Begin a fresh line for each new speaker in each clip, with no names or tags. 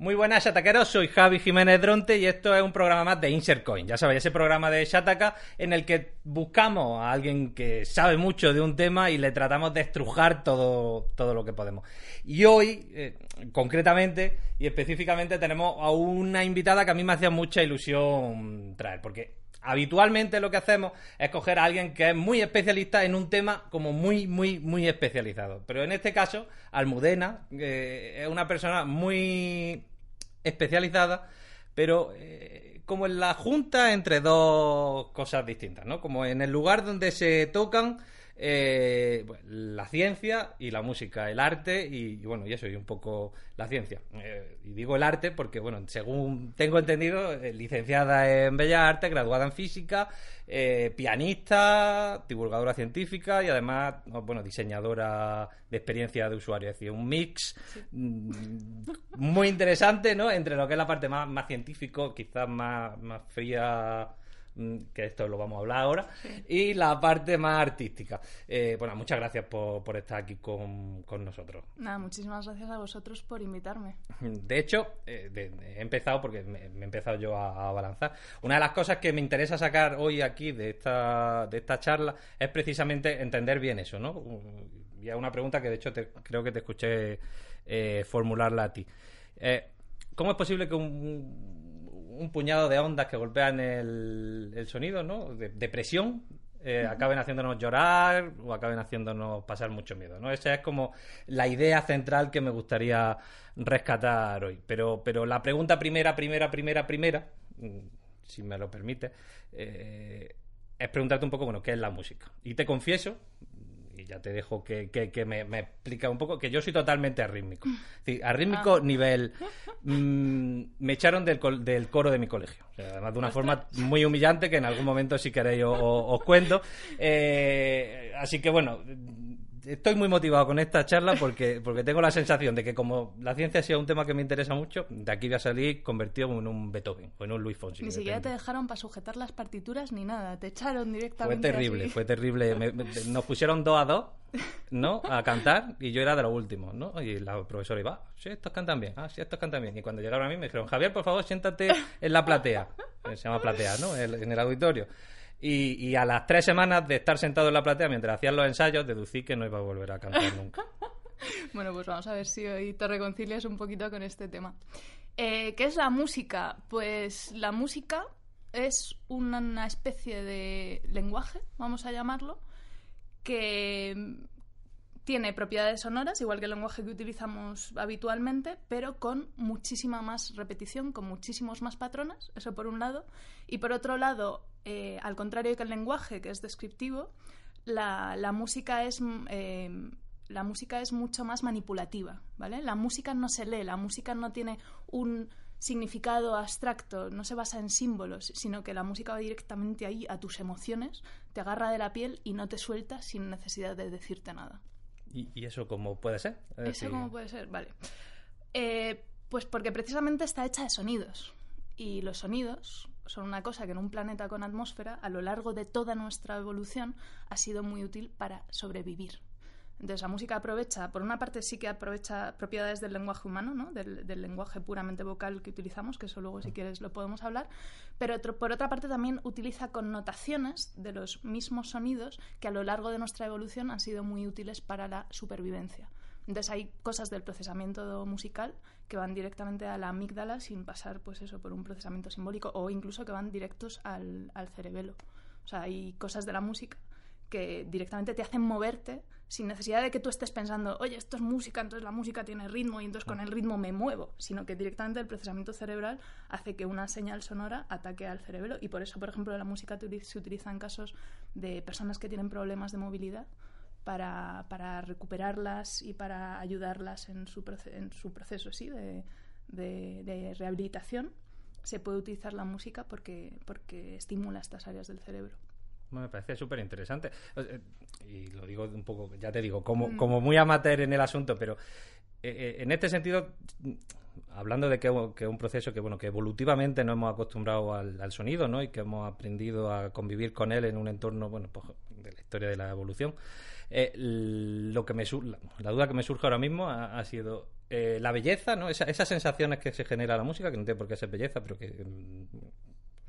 Muy buenas, Shataqueros. Soy Javi Jiménez Dronte y esto es un programa más de Insert Coin. Ya sabéis, ese programa de Shataka en el que buscamos a alguien que sabe mucho de un tema y le tratamos de estrujar todo, todo lo que podemos. Y hoy, eh, concretamente y específicamente, tenemos a una invitada que a mí me hacía mucha ilusión traer, porque habitualmente lo que hacemos es coger a alguien que es muy especialista en un tema como muy, muy, muy especializado. Pero en este caso, Almudena eh, es una persona muy especializada, pero eh, como en la junta entre dos cosas distintas, ¿no? Como en el lugar donde se tocan eh, la ciencia y la música, el arte y, bueno, y eso, y un poco la ciencia. Eh, y digo el arte porque, bueno, según tengo entendido, eh, licenciada en Bellas Artes, graduada en física, pianista, divulgadora científica y además, bueno, diseñadora de experiencia de usuario. Es decir, un mix mm, muy interesante, ¿no? Entre lo que es la parte más, más científico, quizás más, más fría que esto lo vamos a hablar ahora, y la parte más artística. Eh, bueno, muchas gracias por, estar aquí con, nosotros.
Nada, muchísimas gracias a vosotros por invitarme.
De hecho, eh, he empezado, porque me, he empezado yo a, abalanzar, una de las cosas que me interesa sacar hoy aquí de esta, de esta charla es precisamente entender bien eso, ¿no? Y es una pregunta que de hecho creo que te escuché eh, formularla a ti. ¿Cómo es posible que un un puñado de ondas que golpean el, sonido, ¿no? De, presión, eh, acaben haciéndonos llorar o acaben haciéndonos pasar mucho miedo, ¿no? Esa es como la idea central que me gustaría rescatar hoy. Pero, pero la pregunta primera, primera, primera, primera, mm, si me lo permite, eh, es preguntarte un poco, bueno, ¿qué es la música? Y te confieso, ya te dejo que, me, me, explica un poco, que yo soy totalmente arrítmico. Sí, arrítmico ah. nivel... Mm, me echaron del, del, coro de mi colegio. además de una forma muy humillante que en algún momento, si queréis, os, cuento. Eh, así que bueno, estoy muy motivado con esta charla porque, porque tengo la sensación de que como la ciencia ha sido un tema que me interesa mucho, de aquí voy a salir convertido en un Beethoven o en un Luis Fonsi.
Ni siquiera te dejaron para sujetar las partituras ni nada, te echaron directamente.
Fue terrible, fue terrible. nos pusieron dos a dos, ¿no? A cantar y yo era de los últimos, ¿no? Y la profesora iba, sí, estos cantan bien, ah, sí, estos cantan bien. Y cuando llegaron a mí me dijeron, Javier, por favor, siéntate en la platea. Se llama platea, ¿no? En el auditorio. Y, a las tres semanas de estar sentado en la platea mientras hacían los ensayos, deducí que no iba a volver a cantar nunca.
bueno, pues vamos a ver si hoy te reconcilias un poquito con este tema. Eh, ¿Qué es la música? Pues la música es una especie de lenguaje, vamos a llamarlo, que tiene propiedades sonoras, igual que el lenguaje que utilizamos habitualmente, pero con muchísima más repetición, con muchísimos más patrones, eso por un lado. Y por otro lado, eh, al contrario que el lenguaje, que es descriptivo, la, música es... Eh, la música es mucho más manipulativa, ¿vale? La música no se lee, la música no tiene un significado abstracto, no se basa en símbolos, sino que la música va directamente ahí a tus emociones, te agarra de la piel y no te suelta sin necesidad de decirte nada.
¿Y, eso cómo puede ser?
¿Eso cómo puede ser? Vale. Eh, pues porque precisamente está hecha de sonidos. Y los sonidos son una cosa que en un planeta con atmósfera, a lo largo de toda nuestra evolución, ha sido muy útil para sobrevivir. Entonces la música aprovecha, por una parte sí que aprovecha propiedades del lenguaje humano, ¿no? del, lenguaje puramente vocal que utilizamos, que eso luego si quieres lo podemos hablar, pero por otra parte también utiliza connotaciones de los mismos sonidos que a lo largo de nuestra evolución han sido muy útiles para la supervivencia. Entonces hay cosas del procesamiento musical que van directamente a la amígdala sin pasar pues eso por un procesamiento simbólico o incluso que van directos al, al cerebelo. O sea, hay cosas de la música que directamente te hacen moverte sin necesidad de que tú estés pensando, oye, esto es música, entonces la música tiene ritmo y entonces con el ritmo me muevo, sino que directamente el procesamiento cerebral hace que una señal sonora ataque al cerebro y por eso, por ejemplo, la música se utiliza en casos de personas que tienen problemas de movilidad para, para recuperarlas y para ayudarlas en su, en su proceso ¿sí? de, de rehabilitación. Se puede utilizar la música porque, porque estimula estas áreas del cerebro.
Me parece súper interesante. Y lo digo un poco, ya te digo, como, mm. como muy amateur en el asunto, pero eh, eh, en este sentido, hablando de que, que, un proceso que, bueno, que evolutivamente no hemos acostumbrado al, sonido, ¿no? Y que hemos aprendido a convivir con él en un entorno, bueno, pues, de la historia de la evolución. Eh, lo que me la duda que me surge ahora mismo ha, sido eh, la belleza, ¿no? esas sensaciones que se genera la música, que no tiene por qué ser belleza, pero que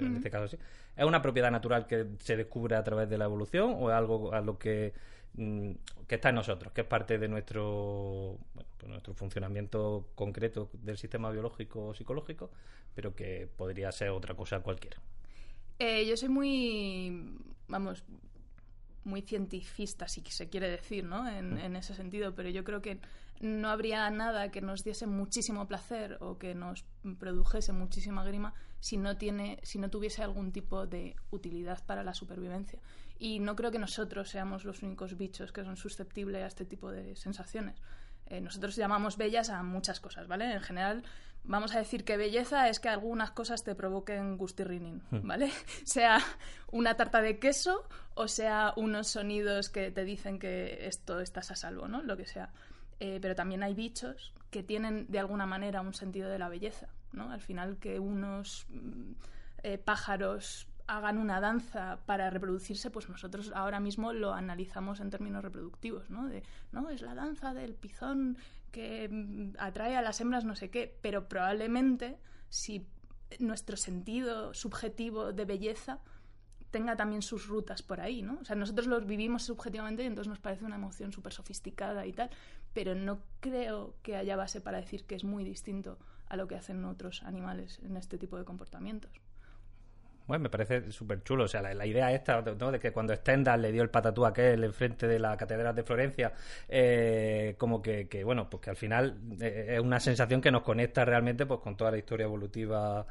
mm, en este caso sí, ¿es una propiedad natural que se descubre a través de la evolución o es algo a lo que, mm, que está en nosotros, que es parte de nuestro, bueno, pues nuestro funcionamiento concreto del sistema biológico o psicológico, pero que podría ser otra cosa cualquiera?
Eh, yo soy muy, vamos, muy cientifista, si se quiere decir, ¿no? En, en, ese sentido, pero yo creo que no habría nada que nos diese muchísimo placer o que nos produjese muchísima grima si no tiene si no tuviese algún tipo de utilidad para la supervivencia y no creo que nosotros seamos los únicos bichos que son susceptibles a este tipo de sensaciones eh, nosotros llamamos bellas a muchas cosas vale en general vamos a decir que belleza es que algunas cosas te provoquen gustirrinín, hmm. ¿vale? sea una tarta de queso o sea unos sonidos que te dicen que esto estás a salvo, ¿no? Lo que sea. Eh, pero también hay bichos que tienen de alguna manera un sentido de la belleza, ¿no? Al final que unos mm, eh, pájaros hagan una danza para reproducirse, pues nosotros ahora mismo lo analizamos en términos reproductivos, ¿no? De, no, es la danza del pizón que mm, atrae a las hembras no sé qué, pero probablemente si nuestro sentido subjetivo de belleza tenga también sus rutas por ahí, ¿no? O sea, nosotros los vivimos subjetivamente y entonces nos parece una emoción súper sofisticada y tal, pero no creo que haya base para decir que es muy distinto a lo que hacen otros animales en este tipo de comportamientos.
Bueno, me parece súper chulo. O sea, la, idea esta, ¿no? De que cuando Stendhal le dio el patatú a aquel enfrente de la Catedral de Florencia, eh, como que, bueno, pues que al final eh, es una sensación que nos conecta realmente pues con toda la historia evolutiva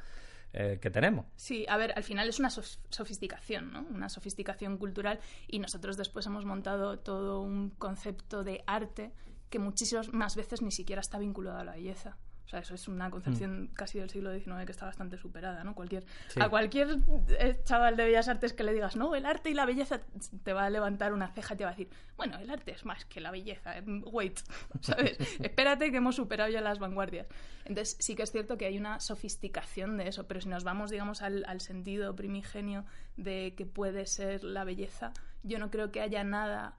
eh, que tenemos.
Sí, a ver, al final es una sofisticación, ¿no? Una sofisticación cultural y nosotros después hemos montado todo un concepto de arte que muchísimas más veces ni siquiera está vinculado a la belleza. O sea, eso es una concepción mm. casi del siglo XIX que está bastante superada, ¿no? Cualquier, A cualquier eh, chaval de Bellas Artes que le digas, no, el arte y la belleza, te va a levantar una ceja y te va a decir, bueno, el arte es más que la belleza, eh, wait, ¿sabes? Espérate que hemos superado ya las vanguardias. Entonces, sí que es cierto que hay una sofisticación de eso, pero si nos vamos, digamos, al, al sentido primigenio de que puede ser la belleza, yo no creo que haya nada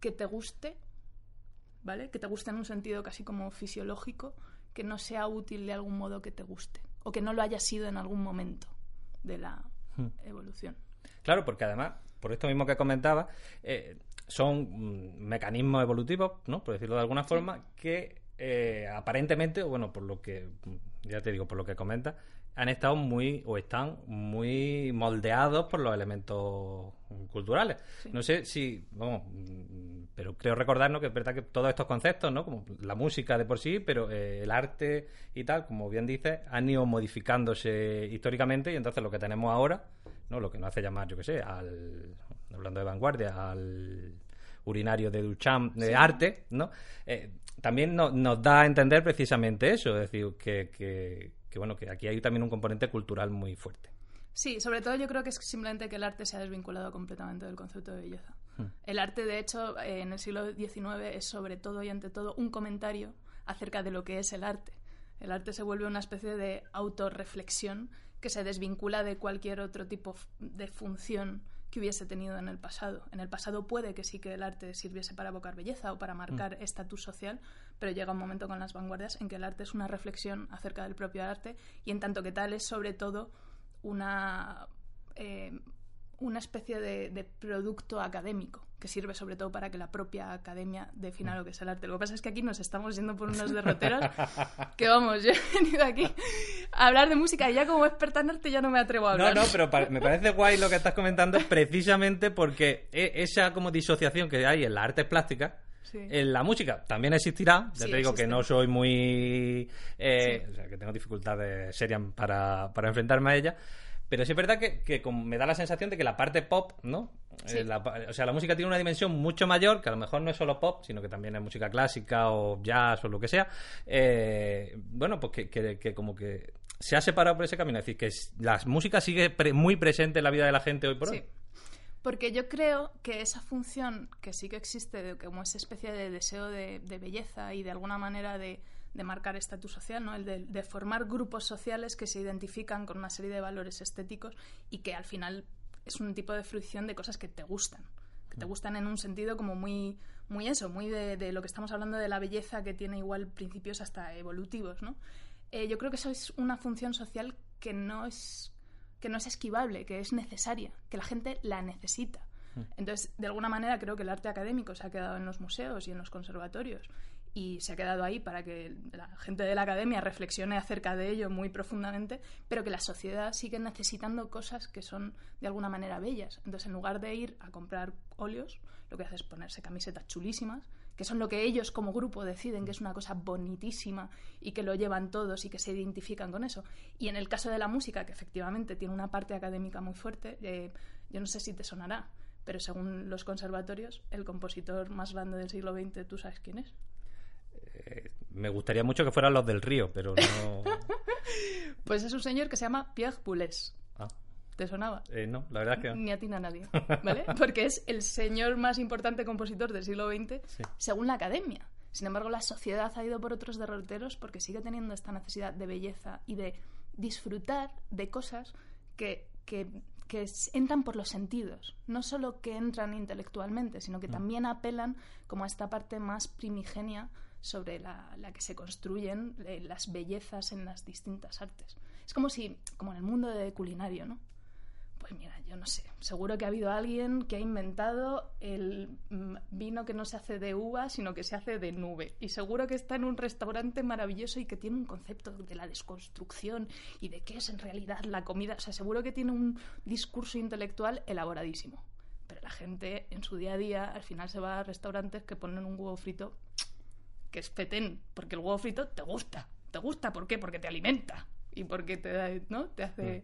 que te guste, ¿vale? Que te guste en un sentido casi como fisiológico, que no sea útil de algún modo que te guste o que no lo haya sido en algún momento de la hmm. evolución.
Claro, porque además, por esto mismo que comentaba, eh, son mecanismos evolutivos, ¿no? Por decirlo de alguna forma, que eh, aparentemente, bueno, por lo que, ya te digo, por lo que comenta, han estado muy o están muy moldeados por los elementos culturales. No sé si, vamos, pero creo recordarnos que es verdad que todos estos conceptos, ¿no? Como la música de por sí, pero eh, el arte y tal, como bien dices, han ido modificándose históricamente y entonces lo que tenemos ahora, ¿no? Lo que nos hace llamar, yo qué sé, al, hablando de vanguardia, al urinario de Duchamp de arte, ¿no? Eh, también nos da a entender precisamente eso, es decir, que, que, que, bueno, que aquí hay también un componente cultural muy fuerte.
Sí, sobre todo yo creo que es simplemente que el arte se ha desvinculado completamente del concepto de belleza. Hmm. El arte, de hecho, eh, en el siglo XIX es sobre todo y ante todo un comentario acerca de lo que es el arte. El arte se vuelve una especie de autorreflexión que se desvincula de cualquier otro tipo de función que hubiese tenido en el pasado. En el pasado puede que sí que el arte sirviese para evocar belleza o para marcar mm. estatus social, pero llega un momento con las vanguardias en que el arte es una reflexión acerca del propio arte y en tanto que tal es sobre todo una, eh, una especie de, producto académico que sirve sobre todo para que la propia academia defina lo que es el arte. Lo que pasa es que aquí nos estamos yendo por unos derroteros que vamos, yo he venido aquí a hablar de música y ya como experta en arte ya no me atrevo a hablar.
No, no, pero me parece guay lo que estás comentando precisamente porque e, esa como disociación que hay en las artes plásticas En la música también existirá, ya te digo que no soy muy... Eh, o sea, que tengo dificultades serias para, para enfrentarme a ella, pero sí es verdad que, que me da la sensación de que la parte pop, ¿no? Eh, o sea, la música tiene una dimensión mucho mayor, que a lo mejor no es solo pop, sino que también es música clásica o jazz o lo que sea. Eh, bueno, pues que, que, como que se ha separado por ese camino. Es decir, que la música sigue muy presente en la vida de la gente hoy por hoy.
Porque yo creo que esa función que sí que existe, de, como esa especie de deseo de belleza y de alguna manera de de marcar estatus social, ¿no? el de, formar grupos sociales que se identifican con una serie de valores estéticos y que al final es un tipo de fruición de cosas que te gustan. que te gustan en un sentido como muy, muy eso, muy de, de lo que estamos hablando de la belleza que tiene igual principios hasta evolutivos, ¿no? Eh, yo creo que eso es una función social que no es que no es esquivable, que es necesaria, que la gente la necesita. Entonces, de alguna manera creo que el arte académico se ha quedado en los museos y en los conservatorios y se ha quedado ahí para que la gente de la academia reflexione acerca de ello muy profundamente, pero que la sociedad sigue necesitando cosas que son de alguna manera bellas. Entonces, en lugar de ir a comprar óleos, lo que hace es ponerse camisetas chulísimas, que son lo que ellos como grupo deciden que es una cosa bonitísima y que lo llevan todos y que se identifican con eso. Y en el caso de la música, que efectivamente tiene una parte académica muy fuerte, eh, yo no sé si te sonará, pero según los conservatorios, el compositor más grande del siglo XX, ¿tú sabes quién es?
Eh, me gustaría mucho que fueran los del río, pero no.
pues es un señor que se llama Pierre Boulez.
Ah.
¿Te sonaba?
Eh, no, la verdad es que.
Ni a ti ni a nadie, ¿vale? Porque es el señor más importante compositor del siglo XX, según la academia. Sin embargo, la sociedad ha ido por otros derroteros porque sigue teniendo esta necesidad de belleza y de disfrutar de cosas que, que, que entran por los sentidos. No solo que entran intelectualmente, sino que
Mm.
también apelan como a esta parte más primigenia sobre la, que se construyen eh, las bellezas en las distintas artes. Es como si, como en el mundo de culinario, ¿no? Pues mira, yo no sé, seguro que ha habido alguien que ha inventado el mm, vino que no se hace de uva, sino que se hace de nube. Y seguro que está en un restaurante maravilloso y que tiene un concepto de la desconstrucción y de qué es en realidad la comida. O sea, seguro que tiene un discurso intelectual elaboradísimo. Pero la gente en su día a día al final se va a restaurantes que ponen un huevo frito que es petén, porque el huevo frito te gusta. ¿Te gusta por qué? Porque te alimenta y porque te, da- ¿no? te, hace,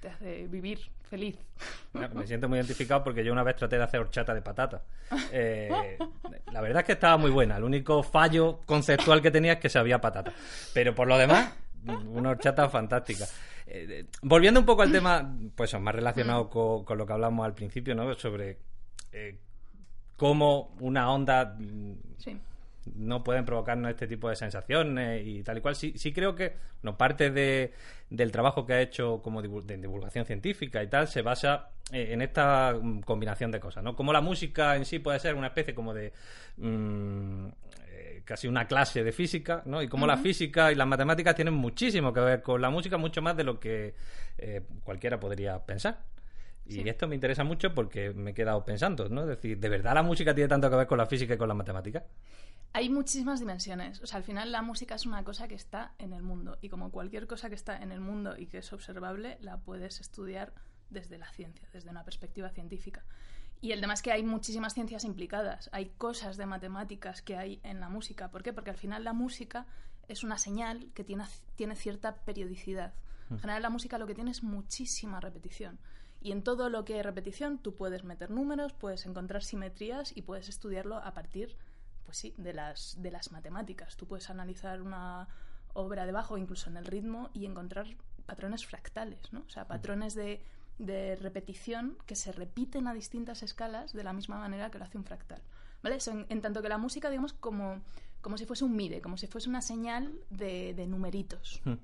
te hace vivir feliz.
Me siento muy identificado porque yo una vez traté de hacer horchata de patata. Eh, la verdad es que estaba muy buena. El único fallo conceptual que tenía es que sabía patata. Pero por lo demás, una horchata fantástica. Eh, volviendo un poco al tema, pues más relacionado con, con lo que hablamos al principio, ¿no? Sobre eh, cómo una onda mm,
Sí.
No pueden provocarnos este tipo de sensaciones y tal y cual. Sí, sí creo que no, parte de, del trabajo que ha hecho como de divulgación científica y tal se basa eh, en esta mm, combinación de cosas, ¿no? Como la música en sí puede ser una especie como de mm, eh, casi una clase de física, ¿no? Y como la física y las matemáticas tienen muchísimo que ver con la música, mucho más de lo que eh, cualquiera podría pensar. Y
Sí.
esto me interesa mucho porque me he quedado pensando, ¿no? Es decir, ¿de verdad la música tiene tanto que ver con la física y con la matemática?
Hay muchísimas dimensiones. O sea, al final la música es una cosa que está en el mundo. Y como cualquier cosa que está en el mundo y que es observable, la puedes estudiar desde la ciencia, desde una perspectiva científica. Y el tema es que hay muchísimas ciencias implicadas. Hay cosas de matemáticas que hay en la música. ¿Por qué? Porque al final la música es una señal que tiene, tiene cierta periodicidad. En general la música lo que tiene es muchísima repetición. Y en todo lo que hay repetición tú puedes meter números, puedes encontrar simetrías y puedes estudiarlo a partir pues sí, de las, de las matemáticas. Tú puedes analizar una obra de bajo, incluso en el ritmo, y encontrar patrones fractales, ¿no? O sea, patrones de, de repetición que se repiten a distintas escalas de la misma manera que lo hace un fractal. ¿Vale? Eso en, en tanto que la música, digamos, como, como si fuese un MIDE, como si fuese una señal de, de numeritos.
Hmm.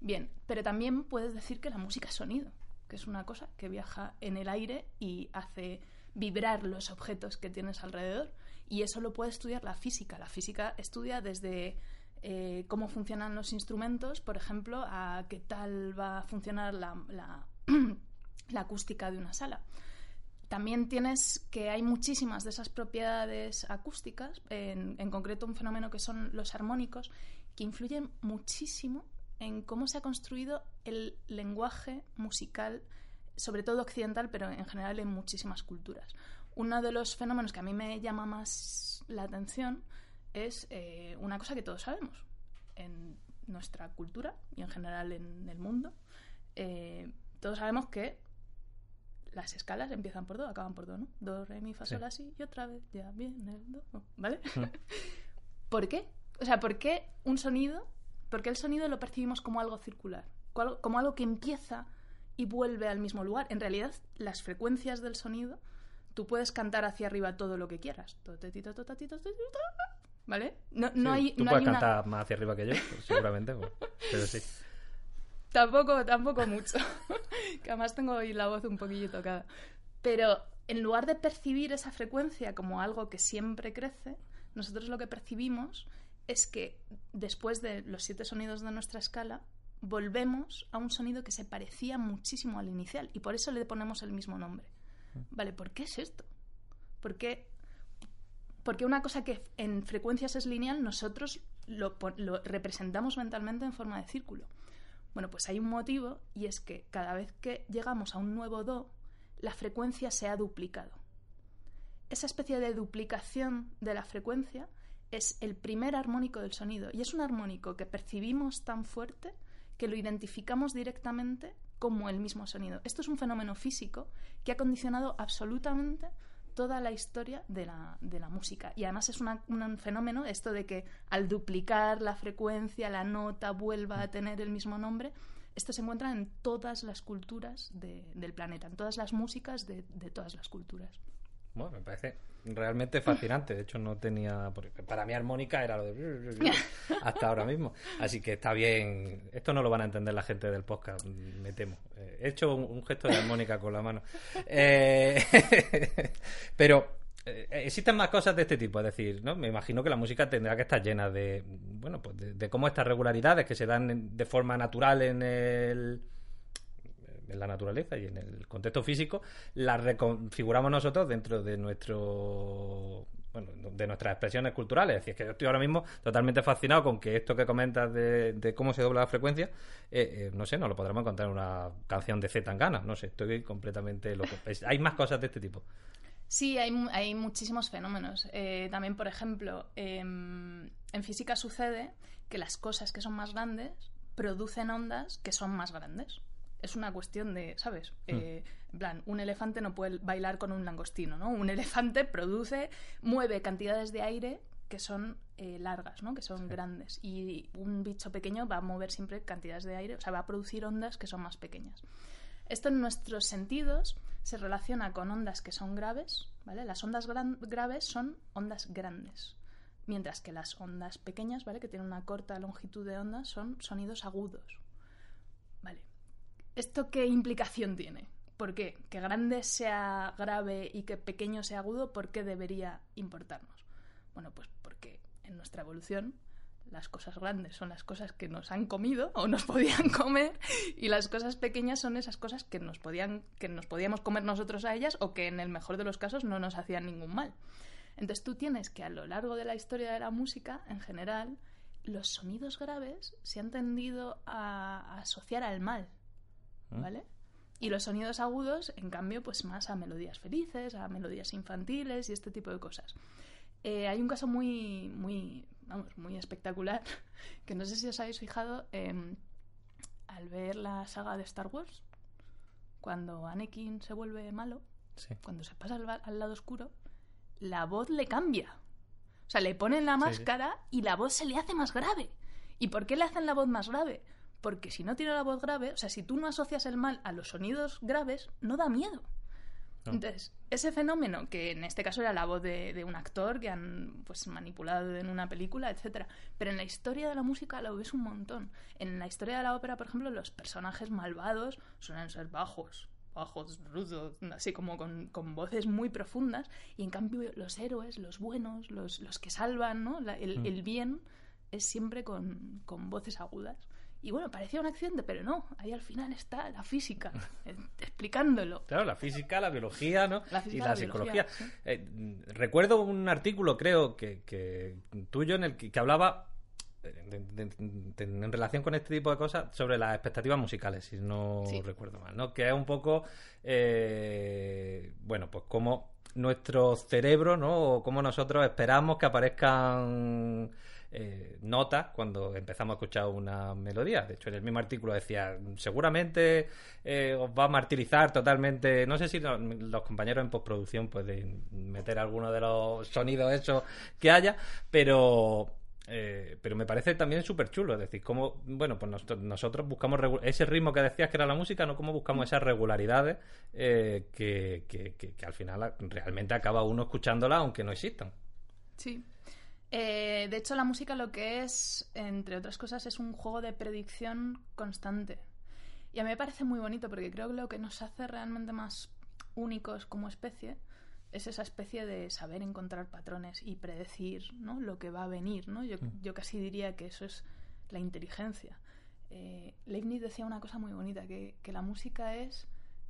Bien, pero también puedes decir que la música es sonido, que es una cosa que viaja en el aire y hace vibrar los objetos que tienes alrededor. Y eso lo puede estudiar la física. La física estudia desde eh, cómo funcionan los instrumentos, por ejemplo, a qué tal va a funcionar la, la, la acústica de una sala. También tienes que hay muchísimas de esas propiedades acústicas, en, en concreto un fenómeno que son los armónicos, que influyen muchísimo en cómo se ha construido el lenguaje musical, sobre todo occidental, pero en general en muchísimas culturas. Uno de los fenómenos que a mí me llama más la atención es eh, una cosa que todos sabemos. En nuestra cultura y en general en el mundo, eh, todos sabemos que las escalas empiezan por do, acaban por do, ¿no? Do, re, mi, fa,
Sí.
sol, la, si, y otra vez ya viene el do, ¿vale?
Mm.
¿Por qué? O sea, ¿por qué un sonido? ¿Por qué el sonido lo percibimos como algo circular? Como algo que empieza y vuelve al mismo lugar. En realidad, las frecuencias del sonido, tú puedes cantar hacia arriba todo lo que quieras. ¿Vale? No, no
Sí,
hay,
Tú
no
puedes
hay una-
cantar más hacia arriba que yo, pues, seguramente, pues, pero sí.
Tampoco, tampoco mucho. que además tengo hoy la voz un poquillo tocada. Pero en lugar de percibir esa frecuencia como algo que siempre crece, nosotros lo que percibimos es que después de los siete sonidos de nuestra escala, volvemos a un sonido que se parecía muchísimo al inicial y por eso le ponemos el mismo nombre. Vale, ¿por qué es esto? ¿Por qué? Porque una cosa que en frecuencias es lineal, nosotros lo, lo representamos mentalmente en forma de círculo. Bueno, pues hay un motivo y es que cada vez que llegamos a un nuevo do, la frecuencia se ha duplicado. Esa especie de duplicación de la frecuencia es el primer armónico del sonido y es un armónico que percibimos tan fuerte que lo identificamos directamente como el mismo sonido. Esto es un fenómeno físico que ha condicionado absolutamente toda la historia de la, de la música. Y además es un fenómeno esto de que al duplicar la frecuencia, la nota vuelva a tener el mismo nombre. Esto se encuentra en todas las culturas del planeta, en todas las músicas de, de todas las culturas.
Bueno, me parece realmente fascinante. De hecho, no tenía. Para mí, armónica era lo de. hasta ahora mismo. Así que está bien. Esto no lo van a entender la gente del podcast, me temo. Eh, he hecho un, gesto de armónica con la mano. Eh, pero. Eh, existen más cosas de este tipo, es decir, ¿no? Me imagino que la música tendrá que estar llena de, bueno, pues de cómo estas regularidades que se dan de forma natural en el, en la naturaleza y en el contexto físico, la reconfiguramos nosotros dentro de nuestro bueno, de nuestras expresiones culturales. Es decir, que yo estoy ahora mismo totalmente fascinado con que esto que comentas de, cómo se dobla la frecuencia, eh, eh, no sé, no lo podremos encontrar en una canción de Z Tangana, no sé, estoy completamente loco. hay más cosas de este tipo.
Sí, hay, hay muchísimos fenómenos. Eh, también, por ejemplo, em, en física sucede que las cosas que son más grandes producen ondas que son más grandes es una cuestión de, ¿sabes? Hmm. Eh, en plan, un elefante no puede bailar con un langostino, ¿no? Un elefante produce, mueve cantidades de aire que son eh, largas, ¿no? Que son grandes. Y un bicho pequeño va a mover siempre cantidades de aire, o sea, va a producir ondas que son más pequeñas. Esto en nuestros sentidos se relaciona con ondas que son graves, ¿vale? Las ondas graves son ondas grandes, mientras que las ondas pequeñas, ¿vale? Que tienen una corta longitud de onda, son sonidos agudos. ¿Vale? ¿Esto qué implicación tiene? ¿Por qué? Que grande sea grave y que pequeño sea agudo, ¿por qué debería importarnos? Bueno, pues porque en nuestra evolución las cosas grandes son las cosas que nos han comido o nos podían comer y las cosas pequeñas son esas cosas que nos podían que nos podíamos comer nosotros a ellas o que en el mejor de los casos no nos hacían ningún mal. Entonces tú tienes que a lo largo de la historia de la música en general los sonidos graves se han tendido a asociar al mal, ¿vale? Y los sonidos agudos, en cambio, pues más a melodías felices, a melodías infantiles y este tipo de cosas. Eh, hay un caso muy, muy, vamos, muy espectacular, que no sé si os habéis fijado al ver la saga de Star Wars, cuando Anakin se vuelve malo, cuando se pasa al, lado oscuro, la voz le cambia. O sea, le ponen la máscara y la voz se le hace más grave. ¿Y por qué le hacen la voz más grave? Porque si no tiene la voz grave, o sea, si tú no asocias el mal a los sonidos graves, no da miedo. Entonces, ese fenómeno, que en este caso era la voz de, un actor que han pues manipulado en una película, etcétera, pero en la historia de la música lo ves un montón. En la historia de la ópera, por ejemplo, los personajes malvados suelen ser bajos, bajos, rudos, así como con, voces muy profundas, y en cambio los héroes, los buenos, los, los que salvan, ¿no? el, mm. el, bien es siempre con, con voces agudas. Y bueno, parecía un accidente, pero no, ahí al final está la física eh, explicándolo.
Claro, la física, la biología, ¿no? y la, psicología. Eh, recuerdo un artículo, creo, que, que tuyo, en el que, hablaba en relación con este tipo de cosas sobre las expectativas musicales, si no recuerdo mal, ¿no? Que es un poco, eh, bueno, pues como nuestro cerebro, ¿no? O cómo nosotros esperamos que aparezcan eh, notas cuando empezamos a escuchar una melodía. De hecho, en el mismo artículo decía, seguramente eh, os va a martirizar totalmente. No sé si los compañeros en postproducción pueden meter alguno de los sonidos esos que haya, pero eh, pero me parece también súper chulo. Es decir, cómo, bueno, pues nosotros, buscamos ese ritmo que decías que era la música, no cómo buscamos esas regularidades que, que, que, al final realmente acaba uno escuchándola aunque no existan.
Sí. Eh, de hecho, la música lo que es, entre otras cosas, es un juego de predicción constante. Y a mí me parece muy bonito porque creo que lo que nos hace realmente más únicos como especie es esa especie de saber encontrar patrones y predecir ¿no? lo que va a venir. ¿no? Yo,
Mm.
yo casi diría que eso es la inteligencia. Eh, Leibniz decía una cosa muy bonita, que, que la música es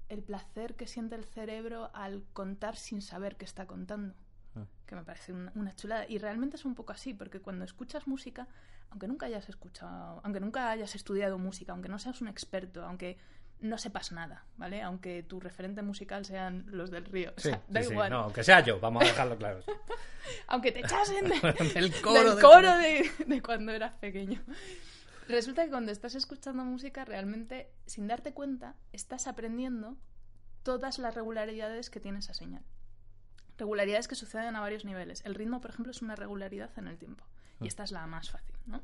el placer que siente el cerebro al contar sin saber que está contando.
Ah.
Que me parece una, una chulada. Y realmente es un poco así, porque cuando escuchas música, aunque nunca hayas escuchado, aunque nunca hayas estudiado música, aunque no seas un experto, aunque no sepas nada, ¿vale? Aunque tu referente musical sean los del río. O
Sí,
sea, da
sí,
igual.
no, aunque sea yo, vamos a dejarlo claro.
Aunque te echasen de,
El coro
del
de-
coro de, de cuando eras pequeño. Resulta que cuando estás escuchando música, realmente, sin darte cuenta, estás aprendiendo todas las regularidades que tiene esa señal. Regularidades que suceden a varios niveles. El ritmo, por ejemplo, es una regularidad en el tiempo. Y
Mm.
esta es la más fácil, ¿no?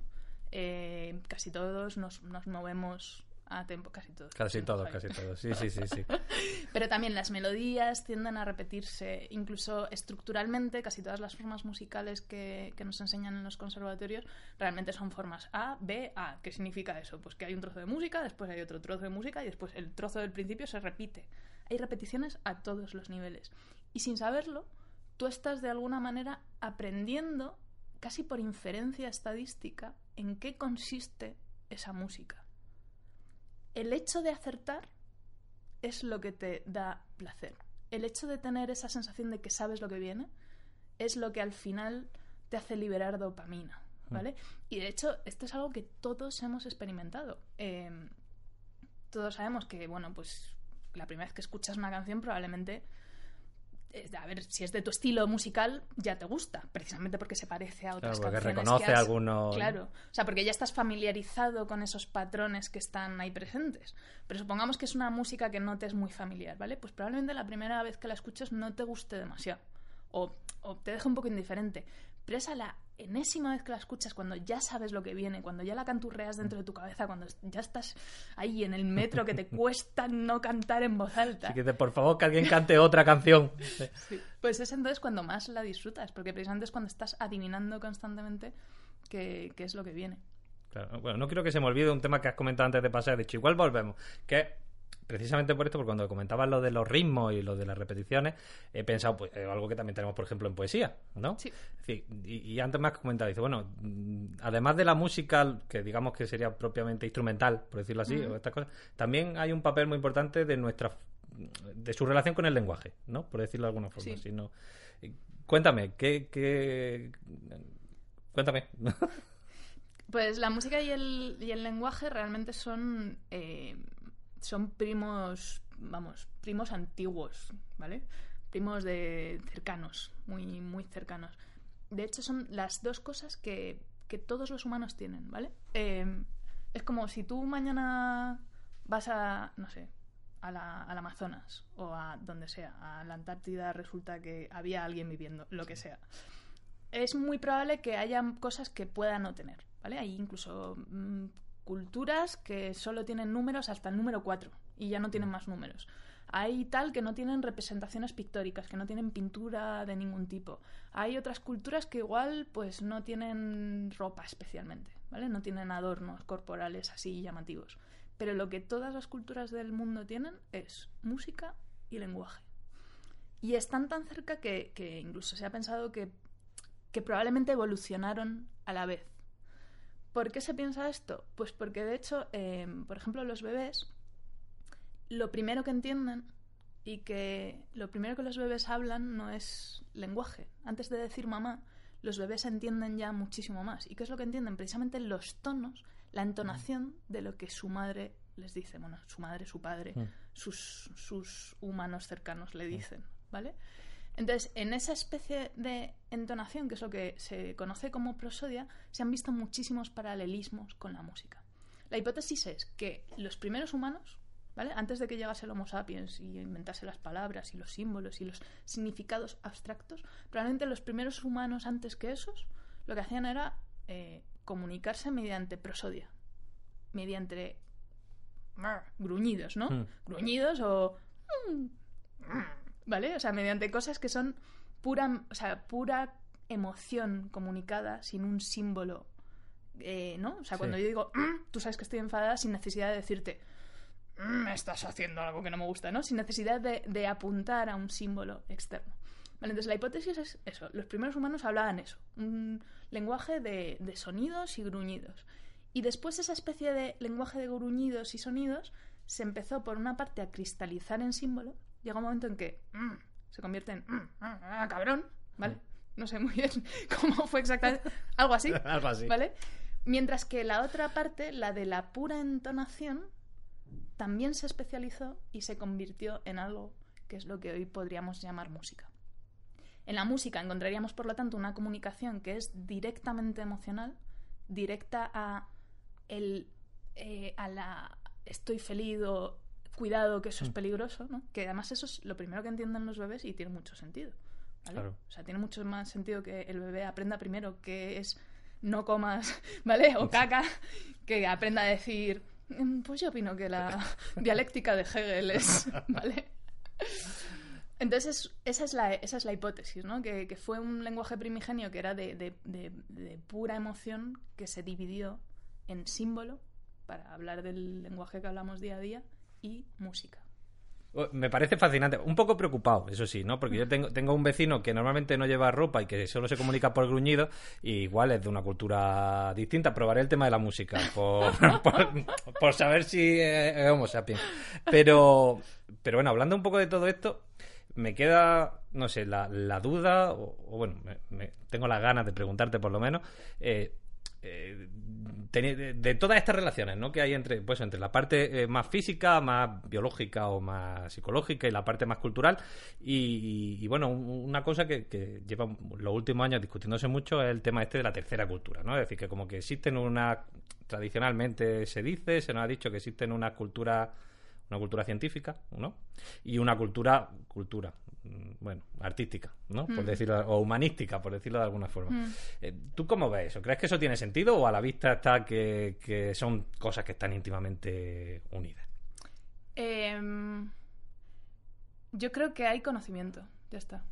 Eh, casi todos nos, nos movemos a tiempo, casi todos.
Casi
Sí,
todo,
Javi.
casi todo. Sí, sí, sí, sí.
Pero también las melodías tienden a repetirse, incluso estructuralmente, casi todas las formas musicales que, que nos enseñan en los conservatorios realmente son formas A, B, A. ¿Qué significa eso? Pues que hay un trozo de música, después hay otro trozo de música y después el trozo del principio se repite. Hay repeticiones a todos los niveles. Y sin saberlo, tú estás de alguna manera aprendiendo, casi por inferencia estadística, en qué consiste esa música. El hecho de acertar es lo que te da placer. El hecho de tener esa sensación de que sabes lo que viene es lo que al final te hace liberar dopamina, ¿vale? Y de hecho, esto es algo que todos hemos experimentado. Eh, todos sabemos que, bueno, pues la primera vez que escuchas una canción probablemente, a ver, si es de tu estilo musical, ya te gusta, precisamente porque se parece a
Claro,
otras
porque
canciones.
reconoce
que has-
algunos.
Claro, o sea, porque ya estás familiarizado con esos patrones que están ahí presentes. Pero supongamos que es una música que no te es muy familiar, ¿vale? Pues probablemente la primera vez que la escuches no te guste demasiado. O, o te deje un poco indiferente. Pero esa la enésima vez que la escuchas, cuando ya sabes lo que viene, cuando ya la canturreas dentro de tu cabeza, cuando ya estás ahí en el metro que te cuesta no cantar en voz alta.
Así que, por favor, que alguien cante otra canción.
Pues es entonces cuando más la disfrutas, porque precisamente es cuando estás adivinando constantemente qué, qué es lo que viene.
Claro, bueno, no quiero que se me olvide un tema que has comentado antes de pasar, de hecho, igual volvemos, que precisamente por esto, porque cuando comentabas lo de los ritmos y lo de las repeticiones, he pensado, pues, algo que también tenemos, por ejemplo, en poesía, ¿no?
Sí.
Es decir, y, y antes me has comentado, dice, bueno, mm, además de la música, que digamos que sería propiamente instrumental, por decirlo así, o estas cosas, también hay un papel muy importante de nuestra de su relación con el lenguaje, ¿no? Por decirlo de alguna forma.
Sí.
Si no- Cuéntame, ¿qué, qué... Cuéntame.
Pues la música y el, y el lenguaje realmente son, eh, son primos, vamos, primos antiguos, ¿vale? Primos de cercanos, muy, muy cercanos. De hecho, son las dos cosas que, que todos los humanos tienen, ¿vale? Eh, es como si tú mañana vas a, no sé, a la, al Amazonas o a donde sea, a la Antártida, resulta que había alguien viviendo, lo que sea es muy probable que haya cosas que pueda no tener, ¿vale? Hay incluso mm, culturas que solo tienen números hasta el número 4 y ya no tienen más números. Hay tal que no tienen representaciones pictóricas, que no tienen pintura de ningún tipo. Hay otras culturas que igual pues no tienen ropa especialmente, ¿vale? No tienen adornos corporales así llamativos. Pero lo que todas las culturas del mundo tienen es música y lenguaje. Y están tan cerca que, que incluso se ha pensado que que probablemente evolucionaron a la vez. ¿Por qué se piensa esto? Pues porque de hecho, eh, por ejemplo, los bebés, lo primero que entienden y que lo primero que los bebés hablan no es lenguaje. Antes de decir mamá, los bebés entienden ya muchísimo más. ¿Y qué es lo que entienden? Precisamente los tonos, la entonación de lo que su madre les dice. Bueno, su madre, su padre,
Mm.
sus, sus humanos cercanos le dicen, ¿vale? Entonces, en esa especie de entonación, que es lo que se conoce como prosodia, se han visto muchísimos paralelismos con la música. La hipótesis es que los primeros humanos, ¿vale? Antes de que llegase el Homo sapiens y inventase las palabras y los símbolos y los significados abstractos, probablemente los primeros humanos antes que esos, lo que hacían era eh, comunicarse mediante prosodia, mediante gruñidos, ¿no?
Mm.
Gruñidos o ¿vale? O sea, mediante cosas que son pura, o sea, pura emoción comunicada sin un símbolo, eh, ¿no? O sea,
Sí.
cuando yo digo, "Mm", tú sabes que estoy enfadada sin necesidad de decirte, "Mm, estás haciendo algo que no me gusta, ¿no? Sin necesidad de, de apuntar a un símbolo externo. Vale, entonces la hipótesis es eso. Los primeros humanos hablaban eso, un lenguaje de, de sonidos y gruñidos. Y después esa especie de lenguaje de gruñidos y sonidos se empezó por una parte a cristalizar en símbolo. Llega un momento en que mm, se convierte en mm, ah, ah, cabrón, ¿vale? No sé muy bien cómo fue exactamente. Algo así.
Algo así.
¿Vale? Mientras que la otra parte, la de la pura entonación, también se especializó y se convirtió en algo que es lo que hoy podríamos llamar música. En la música encontraríamos, por lo tanto, una comunicación que es directamente emocional, directa a el eh, a la estoy feliz o cuidado que eso es peligroso, ¿no? Que además eso es lo primero que entienden los bebés y tiene mucho sentido. ¿vale?
Claro.
O sea, tiene mucho más sentido que el bebé aprenda primero que es no comas, ¿vale? O caca, que aprenda a decir, "Mm, pues yo opino que la dialéctica de Hegel es, ¿vale? Entonces, esa es la, esa es la hipótesis, ¿no? Que, que fue un lenguaje primigenio que era de, de- de- de pura emoción que se dividió en símbolo, para hablar del lenguaje que hablamos día a día, y música.
Oh, Me parece fascinante. Un poco preocupado, eso sí, ¿no? Porque yo tengo, tengo un vecino que normalmente no lleva ropa y que solo se comunica por gruñido, y igual es de una cultura distinta. Probaré el tema de la música por, por, saber si eh, es homo sapiens. Pero, pero bueno, hablando un poco de todo esto, me queda, no sé, la, la duda, o, bueno, me- tengo las ganas de preguntarte por lo menos. eh, eh, de, de todas estas relaciones ¿no? que hay entre pues entre la parte eh, más física más biológica o más psicológica y la parte más cultural y, y- y, bueno un- una cosa que, que lleva los últimos años discutiéndose mucho es el tema este de la tercera cultura ¿no? es decir que como que existen una tradicionalmente se dice se nos ha dicho que existen una cultura una cultura científica, ¿no? Y una cultura, cultura, bueno, artística, ¿no? Por
Mm.
decirlo, o humanística, por decirlo de alguna forma.
Mm.
Eh, ¿Tú cómo ves eso? ¿Crees que eso tiene sentido o a la vista está que, que son cosas que están íntimamente unidas?
Em, yo creo que hay conocimiento, ya está.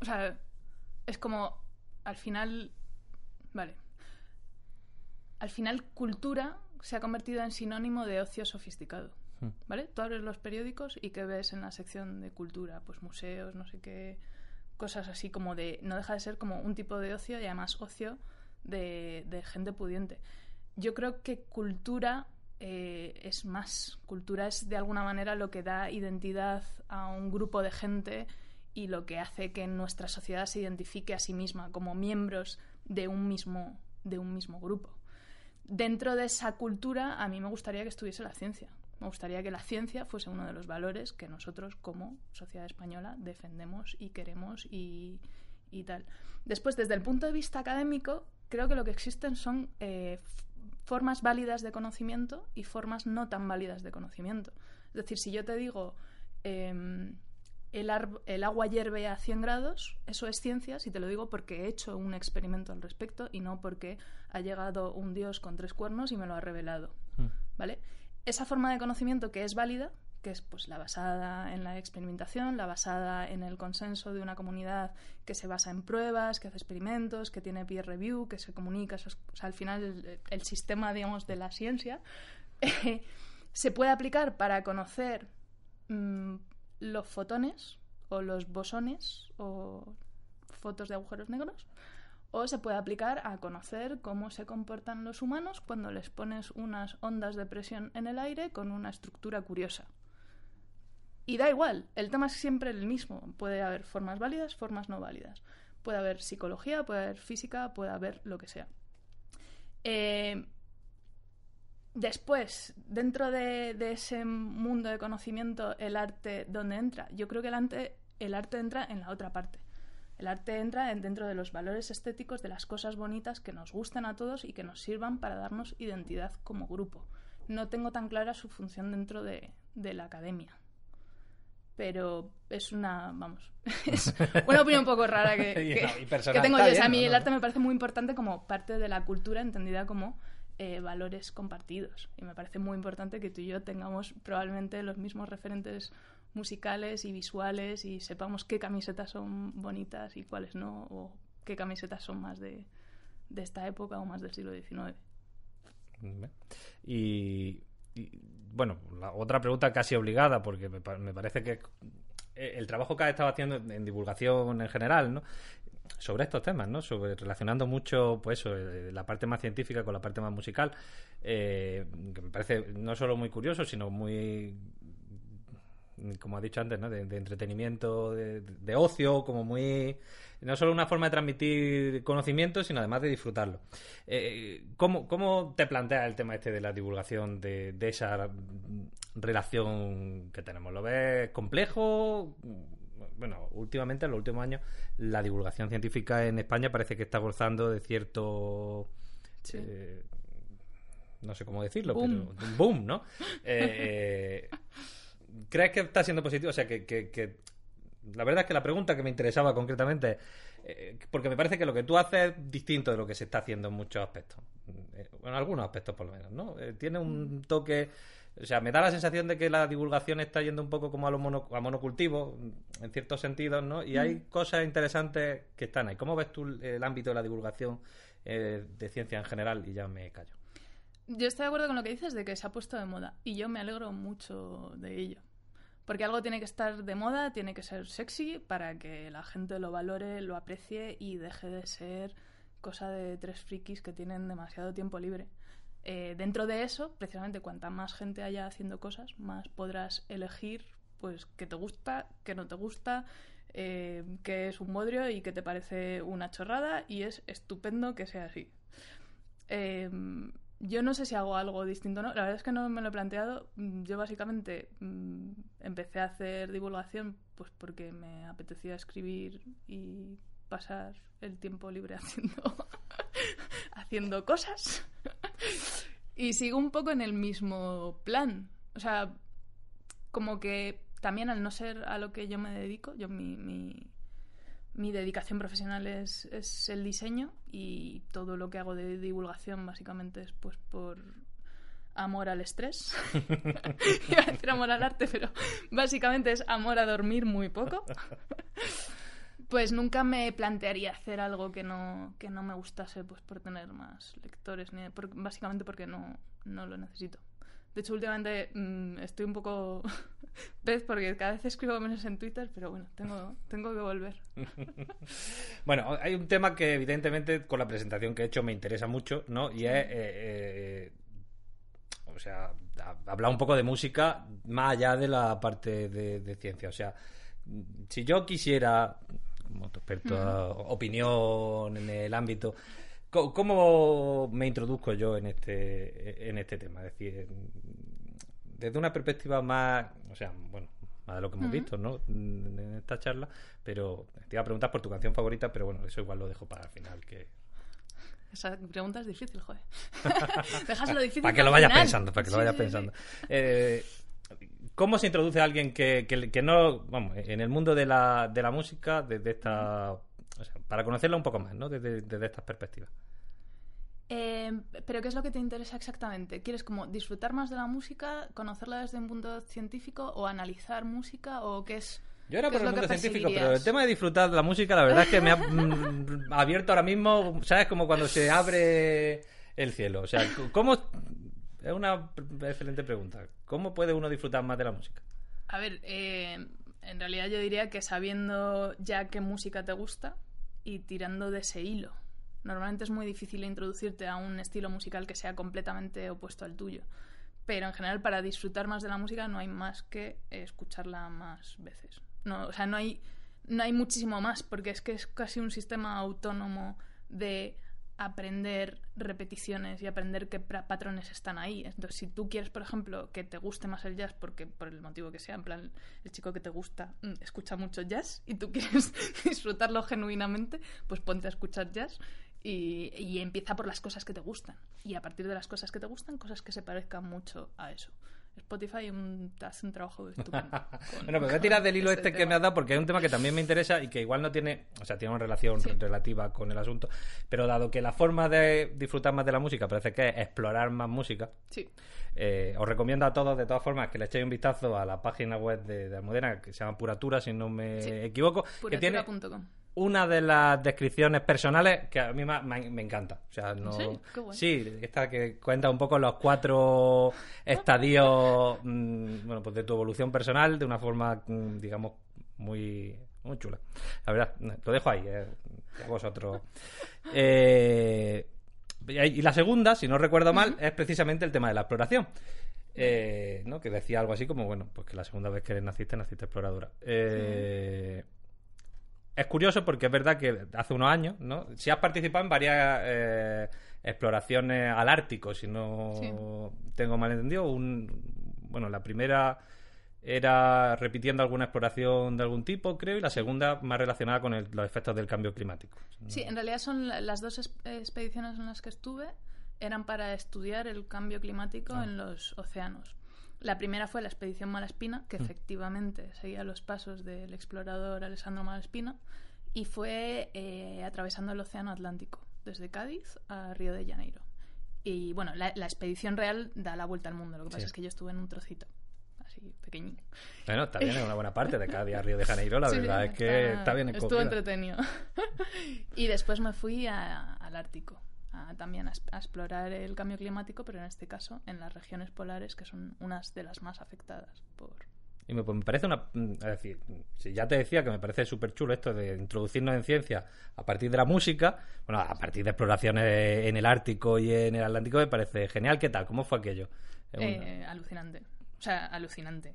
O sea, es como, al final, vale. Al final, cultura se ha convertido en sinónimo de ocio sofisticado.
Hmm.
¿Vale? Tú abres los periódicos y ¿qué ves en la sección de cultura? Pues museos, no sé qué, cosas así como de... No deja de ser como un tipo de ocio y además ocio de, de gente pudiente. Yo creo que cultura eh, es más. Cultura es de alguna manera lo que da identidad a un grupo de gente y lo que hace que nuestra sociedad se identifique a sí misma como miembros de un mismo, de un mismo grupo. Dentro de esa cultura, a mí me gustaría que estuviese la ciencia. Me gustaría que la ciencia fuese uno de los valores que nosotros, como sociedad española, defendemos y queremos y, y tal. Después, desde el punto de vista académico, creo que lo que existen son eh, formas válidas de conocimiento y formas no tan válidas de conocimiento. Es decir, si yo te digo em, el, agua hierve a 100 grados, eso es ciencia, si te lo digo porque he hecho un experimento al respecto y no porque ha llegado un dios con tres cuernos y me lo ha revelado.
Hmm.
¿Vale? Esa forma de conocimiento que es válida, que es pues la basada en la experimentación, la basada en el consenso de una comunidad que se basa en pruebas, que hace experimentos, que tiene peer review, que se comunica, o sea, al final el, sistema, digamos, de la ciencia, se puede aplicar para conocer mm, los fotones o los bosones o fotos de agujeros negros o se puede aplicar a conocer cómo se comportan los humanos cuando les pones unas ondas de presión en el aire con una estructura curiosa. Y da igual, el tema es siempre el mismo. Puede haber formas válidas, formas no válidas. Puede haber psicología, puede haber física, puede haber lo que sea. Eh, después, dentro de, ese mundo de conocimiento, el arte, ¿dónde entra? Yo creo que el arte, el arte entra en la otra parte. El arte entra en- dentro de los valores estéticos, de las cosas bonitas que nos gusten a todos y que nos sirvan para darnos identidad como grupo. No tengo tan clara su función dentro de, de la academia. Pero es una, vamos, es una opinión un poco rara que, que- tengo yo. O sea, a mí
¿no?
el arte me parece muy importante como parte de la cultura entendida como eh, valores compartidos. Y me parece muy importante que tú y yo tengamos probablemente los mismos referentes musicales y visuales y sepamos qué camisetas son bonitas y cuáles no, o qué camisetas son más de, de esta época o más del siglo XIX.
Y, bueno, la otra pregunta casi obligada, porque me, parece que el trabajo que has estado haciendo en divulgación en general, ¿no? sobre estos temas, ¿no? Sobre relacionando mucho, pues eh, la parte más científica con la parte más musical, eh, que me parece no solo muy curioso, sino muy como ha dicho antes, ¿no? de, entretenimiento, de, ocio, como muy... No solo una forma de transmitir conocimiento, sino además de disfrutarlo. Eh, ¿cómo, ¿Cómo te planteas el tema este de la divulgación de, de esa relación que tenemos? ¿Lo ves complejo? bueno, últimamente, en los últimos años, la divulgación científica en España parece que está gozando de cierto... Eh, no sé cómo decirlo, pero un boom, ¿no? Eh, ¿Crees que está siendo positivo? O sea, que, la verdad es que la pregunta que me interesaba concretamente, eh, porque me parece que lo que tú haces es distinto de lo que se está haciendo en muchos aspectos. bueno, algunos aspectos por lo menos, ¿no? tiene un toque o sea, me da la sensación de que la divulgación está yendo un poco como a, los mono, a monocultivo, en ciertos sentidos, ¿no? Y hay mm. cosas interesantes que están ahí. ¿Cómo ves tú el ámbito de la divulgación eh, de ciencia en general? Y ya me callo.
Yo estoy de acuerdo con lo que dices de que se ha puesto de moda. Y yo me alegro mucho de ello. Porque algo tiene que estar de moda, tiene que ser sexy para que la gente lo valore, lo aprecie y deje de ser cosa de tres frikis que tienen demasiado tiempo libre. Eh, dentro de eso, precisamente, cuanta más gente haya haciendo cosas, más podrás elegir pues qué te gusta, qué no te gusta, eh, qué es un bodrio y qué te parece una chorrada y es estupendo que sea así. Eh, yo no sé si hago algo distinto no. La verdad es que no me lo he planteado. Yo básicamente mm, empecé a hacer divulgación pues porque me apetecía escribir y pasar el tiempo libre haciendo, haciendo cosas. y sigo un poco en el mismo plan. O sea, como que también al no ser a lo que yo me dedico, yo mi, mi, mi dedicación profesional es, es, el diseño y todo lo que hago de divulgación básicamente es pues por amor al estrés. Iba a decir amor al arte, pero básicamente es amor a dormir muy poco. Pues nunca me plantearía hacer algo que no, que no me gustase pues por tener más lectores, ni básicamente porque no, no lo necesito. De hecho, últimamente mm, estoy un poco pez porque cada vez escribo menos en Twitter, pero bueno, tengo, tengo que volver.
bueno, hay un tema que evidentemente con la presentación que he hecho me interesa mucho, ¿no? Y es, eh, eh, o sea, hablar un poco de música más allá de la parte de, de ciencia. O sea, si yo quisiera como tu experto, opinión en el ámbito. ¿Cómo me introduzco yo en este, en este tema? Es decir, desde una perspectiva más, o sea, bueno, más de lo que hemos visto, ¿no? En esta charla, pero te iba a preguntar por tu canción favorita, pero bueno, eso igual lo dejo para el final, que...
Esa pregunta es difícil, joder. Déjaselo difícil.
para que lo vayas pensando, para que lo vayas pensando. Eh, ¿Cómo se introduce a alguien que, que, no, vamos, en el mundo de la, de la música, desde esta, para conocerla un poco más, ¿no? Desde, estas perspectivas.
Eh, pero ¿qué es lo que te interesa exactamente? ¿Quieres como disfrutar más de la música, conocerla desde un punto científico o analizar música o qué es...
Yo era por el mundo científico, pero el tema de disfrutar de la música, la verdad es que me ha mm, abierto ahora mismo, ¿sabes? Como cuando se abre el cielo. O sea, ¿cómo es una excelente pregunta. ¿Cómo puede uno disfrutar más de la música?
A ver, eh, en realidad yo diría que sabiendo ya qué música te gusta y tirando de ese hilo. Normalmente es muy difícil introducirte a un estilo musical que sea completamente opuesto al tuyo. Pero en general para disfrutar más de la música no hay más que escucharla más veces. No, o sea, no hay, no hay muchísimo más porque es que es casi un sistema autónomo de aprender repeticiones y aprender qué patrones están ahí. Entonces, si tú quieres, por ejemplo, que te guste más el jazz, porque por el motivo que sea, en plan, el chico que te gusta mm, escucha mucho jazz y tú quieres disfrutarlo genuinamente, pues ponte a escuchar jazz y, y, empieza por las cosas que te gustan. Y a partir de las cosas que te gustan, cosas que se parezcan mucho a eso. Spotify hace un trabajo estupendo.
bueno, me voy a tirar del hilo este, que me has dado porque es un tema que también me interesa y que igual no tiene, o sea, tiene una relación relativa con el asunto, pero dado que la forma de disfrutar más de la música parece que es explorar más música,
sí.
Eh, os recomiendo a todos, de todas formas, que le echéis un vistazo a la página web de, de Almudena, que se llama Puratura, si no me equivoco.
Puratura.com.
una de las descripciones personales que a mí me, me encanta. O sea, no...
¿Sí? Qué guay.
Sí, esta que cuenta un poco los cuatro estadios mm, bueno, pues de tu evolución personal de una forma, mm, digamos, muy, muy chula. La verdad, lo dejo ahí, eh, a vosotros. Eh, y la segunda, si no recuerdo mal, es precisamente el tema de la exploración. Eh, ¿no? Que decía algo así como, bueno, pues que la segunda vez que naciste, naciste exploradora. Eh, Es curioso porque es verdad que hace unos años, ¿no? Si has participado en varias eh, exploraciones al Ártico, si no
Sí.
tengo mal entendido. Un, bueno, la primera era repitiendo alguna exploración de algún tipo, creo, y la segunda más relacionada con el- los efectos del cambio climático.
Sí, en realidad son la- las dos es- expediciones en las que estuve eran para estudiar el cambio climático
Ah.
en los océanos. La primera fue la expedición Malaspina,
Mm.
que efectivamente seguía los pasos del explorador Alessandro Malaspina, y fue eh, atravesando el océano Atlántico, desde Cádiz a Río de Janeiro. Y bueno, la, la expedición real da la vuelta al mundo, lo que pasa es que yo estuve en un trocito, así pequeñín.
Bueno, está bien, es una buena parte de cada día Río de Janeiro, la
Sí,
verdad es que está, bien
Estuvo
escogida.
entretenido. y después me fui a- al Ártico, a- también a, explorar el cambio climático, pero en este caso en las regiones polares, que son unas de las más afectadas por...
Y me, pues me parece una. mm, Es decir, si ya te decía que me parece súper chulo esto de introducirnos en ciencia a partir de la música, bueno, a partir de exploraciones en el Ártico y en el Atlántico, me parece genial. ¿Qué tal? ¿Cómo fue aquello?
Eh, alucinante. O sea, alucinante.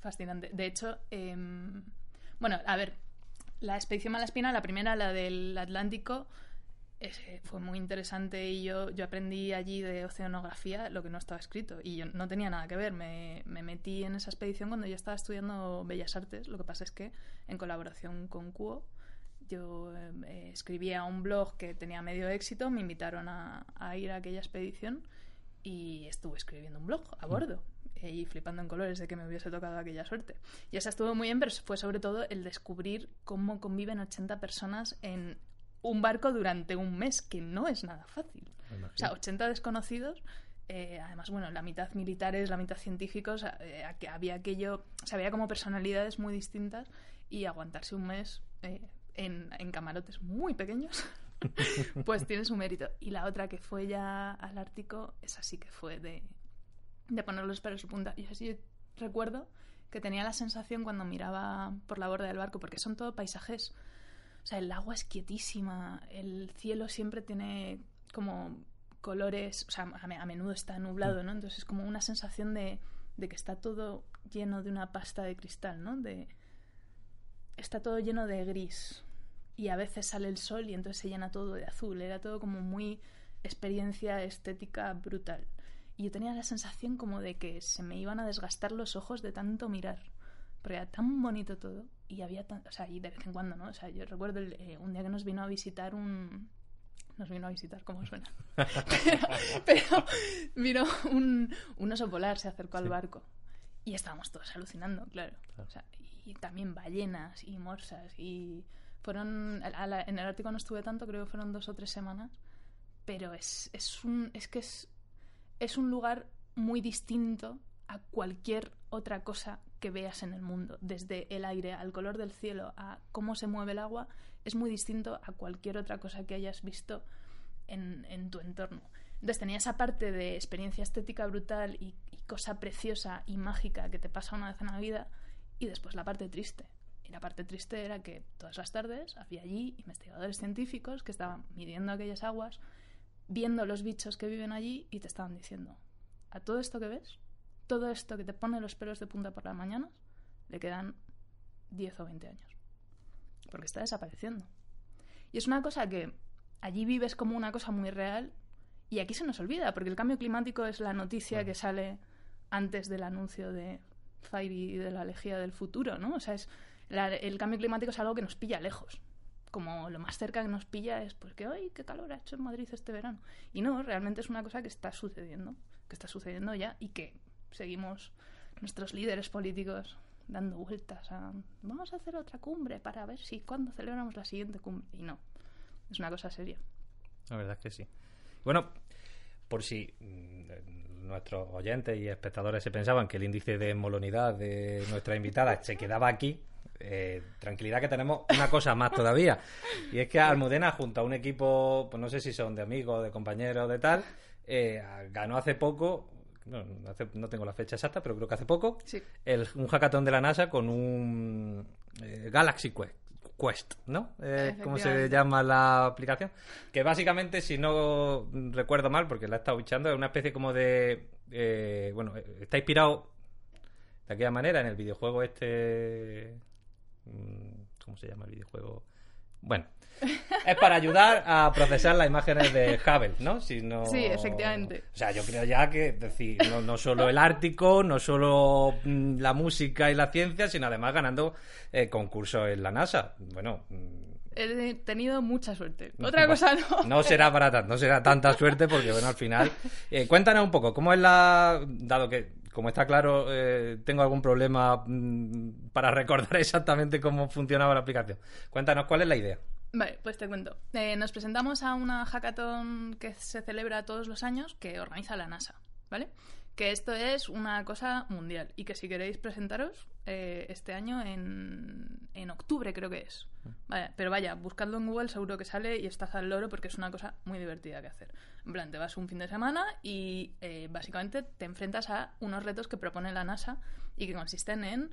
Fascinante. De hecho, em, bueno, a ver, la expedición Malaspina, la primera, la del Atlántico, fue muy interesante y yo, yo aprendí allí de oceanografía lo que no estaba escrito y yo no tenía nada que ver. Me, me metí en esa expedición cuando yo estaba estudiando Bellas Artes. Lo que pasa es que en colaboración con Cuo yo eh, escribía un blog que tenía medio éxito, me invitaron a, a ir a aquella expedición y estuve escribiendo un blog a bordo eh, y flipando en colores de que me hubiese tocado aquella suerte. Y esa estuvo muy bien, pero fue sobre todo el descubrir cómo conviven 80 personas en un barco durante un mes, que no es nada fácil. O sea, 80 desconocidos, eh, además, bueno, la mitad militares, la mitad científicos, eh, había aquello, o sea, había como personalidades muy distintas y aguantarse un mes eh, en, en camarotes muy pequeños, pues tiene su mérito. Y la otra que fue ya al Ártico, esa sí que fue de, de poner los pelos en punta. Y así recuerdo que tenía la sensación cuando miraba por la borda del barco, porque son todo paisajes sea, el agua es quietísima, el cielo siempre tiene como colores, o sea, a, me- a menudo está nublado, ¿no? Entonces es como una sensación de, de que está todo lleno de una pasta de cristal, ¿no? De, está todo lleno de gris y a veces sale el sol y entonces se llena todo de azul. Era todo como muy experiencia estética brutal. Y yo tenía la sensación como de que se me iban a desgastar los ojos de tanto mirar. Porque era tan bonito todo y había tan, o sea, y de vez en cuando, ¿no? O sea, yo recuerdo el- eh, un día que nos vino a visitar un nos vino a visitar, ¿cómo suena? pero, pero vino un, un oso polar, se acercó al barco y estábamos todos alucinando, claro. O sea, y también ballenas y morsas y fueron a la- en el Ártico no estuve tanto, creo que fueron dos o tres semanas, pero es, es un es que es es un lugar muy distinto a cualquier otra cosa que veas en el mundo. Desde el aire al color del cielo a cómo se mueve el agua, es muy distinto a cualquier otra cosa que hayas visto en, en tu entorno. Entonces tenía esa parte de experiencia estética brutal y, y cosa preciosa y mágica que te pasa una vez en la vida, y después la parte triste. Y la parte triste era que todas las tardes había allí investigadores científicos que estaban midiendo aquellas aguas, viendo los bichos que viven allí y te estaban diciendo, a todo esto que ves, todo esto que te pone los pelos de punta por las mañanas, le quedan 10 o 20 años. Porque está desapareciendo. Y es una cosa que allí vives como una cosa muy real y aquí se nos olvida, porque el cambio climático es la noticia que sale antes del anuncio de Fairy y de la lejía del futuro, ¿no? O sea, es la- el cambio climático es algo que nos pilla lejos. Como lo más cerca que nos pilla es porque, ¡ay, qué calor ha hecho en Madrid este verano! Y no, realmente es una cosa que está sucediendo, que está sucediendo ya y que seguimos nuestros líderes políticos dando vueltas a vamos a hacer otra cumbre para ver si cuándo celebramos la siguiente cumbre. Y no, es una cosa seria.
La verdad es que sí. Bueno, por si mm, nuestros oyentes y espectadores se pensaban que el índice de molonidad de nuestra invitada se quedaba aquí, eh, tranquilidad que tenemos una cosa más todavía. Y es que Almudena, junto a un equipo, pues no sé si son de amigos, de compañeros, de tal, eh, ganó hace poco, no, no, tengo la fecha exacta, pero creo que hace poco, el, un hackathon de la NASA con un eh, Galaxy Quest. Quest, ¿no? ¿Cómo se llama la aplicación? Que básicamente, si no recuerdo mal, porque la he estado bichando, es una especie como de... bueno, está inspirado de aquella manera en el videojuego este Mm, ¿Cómo se llama el videojuego? Bueno, es para ayudar a procesar las imágenes de Hubble, ¿no? Si no...
Sí, efectivamente.
O sea, yo creo ya que, decir, no, solo el Ártico, no solo mm, la música y la ciencia, sino además ganando eh, concursos en la NASA. Bueno. Mm,
He tenido mucha suerte. Otra cosa no.
No será para tanto, no será tanta suerte porque, bueno, al final. Eh, cuéntanos un poco, ¿cómo es la. Dado que como está claro, eh, tengo algún problema mm, para recordar exactamente cómo funcionaba la aplicación. Cuéntanos cuál es la idea.
Vale, pues te cuento. Eh, nos presentamos a una hackathon que se celebra todos los años que organiza la NASA, ¿vale? Que esto es una cosa mundial y que si queréis presentaros eh, este año en, en, octubre creo que es. Vale, pero vaya, buscadlo en Google seguro que sale y estás al loro porque es una cosa muy divertida que hacer. En plan, te vas un fin de semana y eh, básicamente te enfrentas a unos retos que propone la NASA y que consisten en